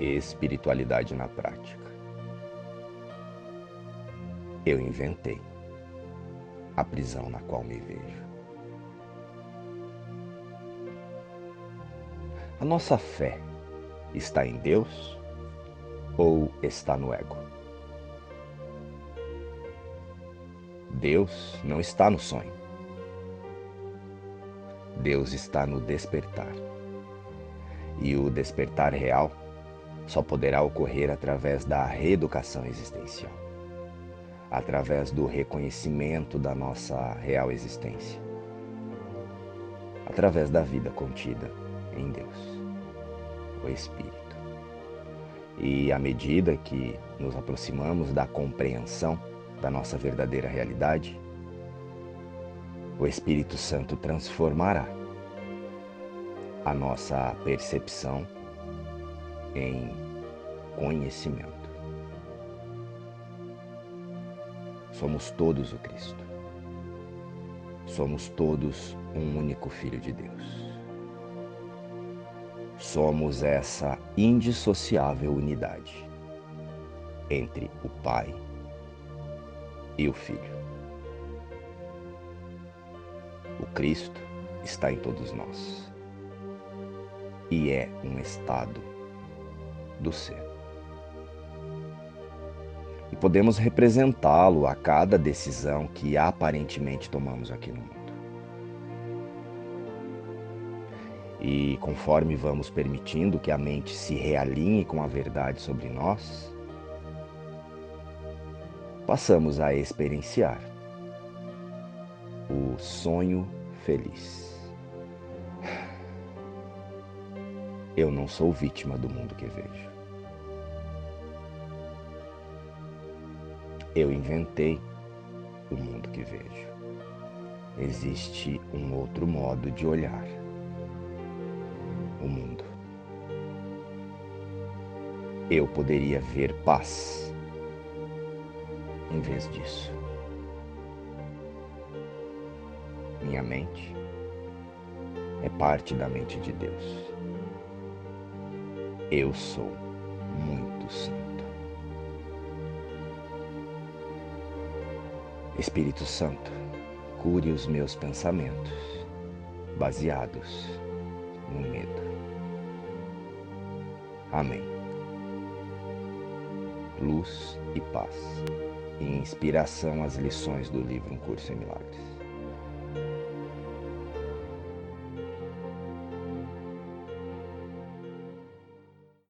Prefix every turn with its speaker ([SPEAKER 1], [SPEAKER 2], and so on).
[SPEAKER 1] Espiritualidade na prática. Eu inventei a prisão na qual me vejo. A nossa fé está em Deus ou está no ego? Deus não está no sonho. Deus está no despertar. E o despertar real só poderá ocorrer através da reeducação existencial, através do reconhecimento da nossa real existência, através da vida contida em Deus, o Espírito. E à medida que nos aproximamos da compreensão da nossa verdadeira realidade, o Espírito Santo transformará a nossa percepção em conhecimento. Somos todos o Cristo. Somos todos um único Filho de Deus. Somos essa indissociável unidade entre o Pai e o Filho. O Cristo está em todos nós e é um estado do ser. E podemos representá-lo a cada decisão que aparentemente tomamos aqui no mundo. E conforme vamos permitindo que a mente se realinhe com a verdade sobre nós, passamos a experienciar o sonho feliz. Eu não sou vítima do mundo que vejo. Eu inventei o mundo que vejo. Existe um outro modo de olhar o mundo. Eu poderia ver paz em vez disso. Minha mente é parte da mente de Deus. Eu sou muito santo. Espírito Santo, cure os meus pensamentos baseados no medo. Amém. Luz e paz e inspiração às lições do livro Um Curso em Milagres.